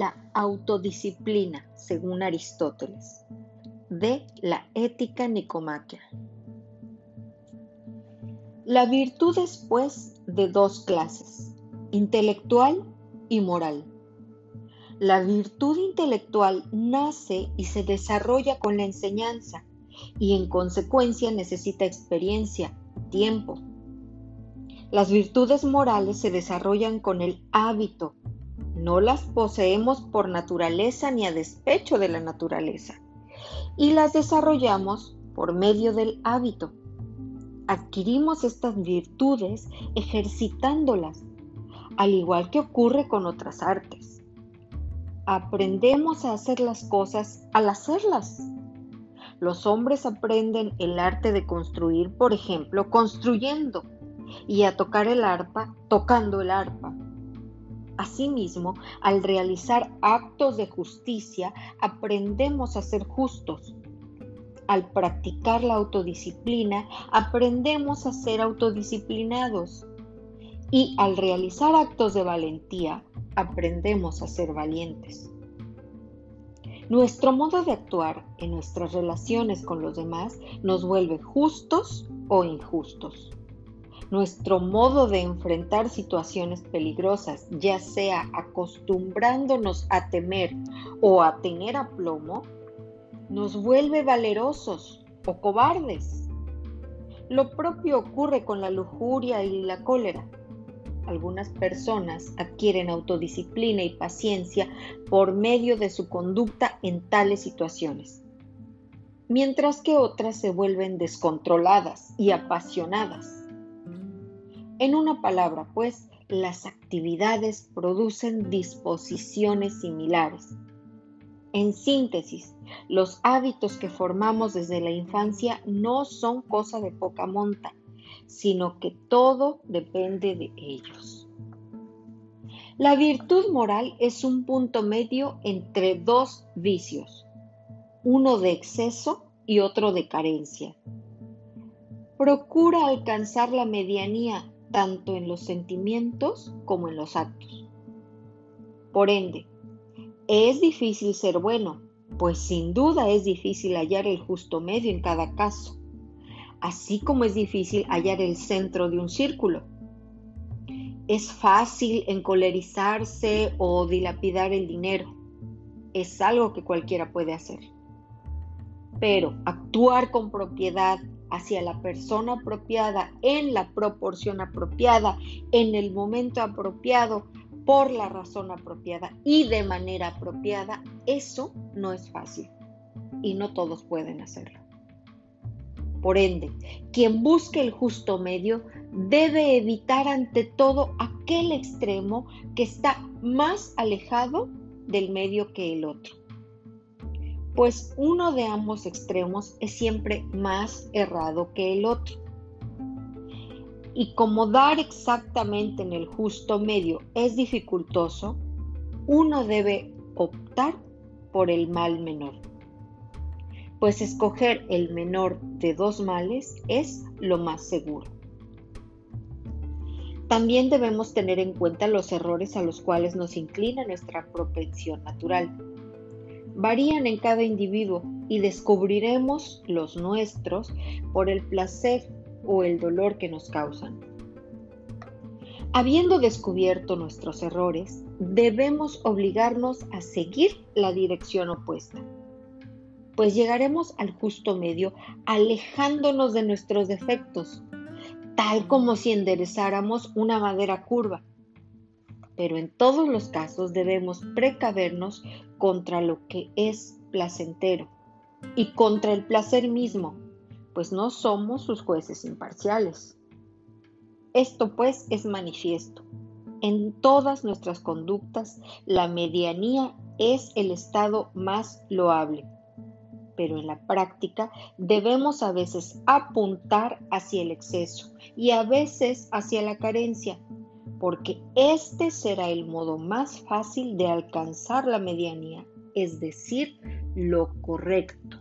la autodisciplina, según Aristóteles, de la ética nicomaquia. La virtud es, pues, de dos clases, intelectual y moral. La virtud intelectual nace y se desarrolla con la enseñanza y en consecuencia necesita experiencia, tiempo. Las virtudes morales se desarrollan con el hábito, no las poseemos por naturaleza ni a despecho de la naturaleza, y las desarrollamos por medio del hábito. Adquirimos estas virtudes ejercitándolas, al igual que ocurre con otras artes. Aprendemos a hacer las cosas al hacerlas. Los hombres aprenden el arte de construir, por ejemplo, construyendo, y a tocar el arpa, tocando el arpa. Asimismo, al realizar actos de justicia, aprendemos a ser justos. Al practicar la autodisciplina, aprendemos a ser autodisciplinados. Y al realizar actos de valentía, aprendemos a ser valientes. Nuestro modo de actuar en nuestras relaciones con los demás nos vuelve justos o injustos nuestro modo de enfrentar situaciones peligrosas, ya sea acostumbrándonos a temer o a tener aplomo, nos vuelve valerosos o cobardes. Lo propio ocurre con la lujuria y la cólera. Algunas personas adquieren autodisciplina y paciencia por medio de su conducta en tales situaciones, mientras que otras se vuelven descontroladas y apasionadas en una palabra, pues, las actividades producen disposiciones similares. En síntesis, los hábitos que formamos desde la infancia no son cosa de poca monta, sino que todo depende de ellos. La virtud moral es un punto medio entre dos vicios, uno de exceso y otro de carencia. Procura alcanzar la medianía tanto en los sentimientos como en los actos. Por ende, es difícil ser bueno, pues sin duda es difícil hallar el justo medio en cada caso, así como es difícil hallar el centro de un círculo. Es fácil encolerizarse o dilapidar el dinero. Es algo que cualquiera puede hacer. Pero actuar con propiedad hacia la persona apropiada, en la proporción apropiada, en el momento apropiado, por la razón apropiada y de manera apropiada, eso no es fácil y no todos pueden hacerlo. Por ende, quien busque el justo medio debe evitar ante todo aquel extremo que está más alejado del medio que el otro pues uno de ambos extremos es siempre más errado que el otro. Y como dar exactamente en el justo medio es dificultoso, uno debe optar por el mal menor. Pues escoger el menor de dos males es lo más seguro. También debemos tener en cuenta los errores a los cuales nos inclina nuestra propensión natural varían en cada individuo y descubriremos los nuestros por el placer o el dolor que nos causan. Habiendo descubierto nuestros errores, debemos obligarnos a seguir la dirección opuesta, pues llegaremos al justo medio alejándonos de nuestros defectos, tal como si enderezáramos una madera curva pero en todos los casos debemos precavernos contra lo que es placentero y contra el placer mismo, pues no somos sus jueces imparciales. Esto pues es manifiesto. En todas nuestras conductas, la medianía es el estado más loable, pero en la práctica debemos a veces apuntar hacia el exceso y a veces hacia la carencia, porque este será el modo más fácil de alcanzar la medianía, es decir, lo correcto.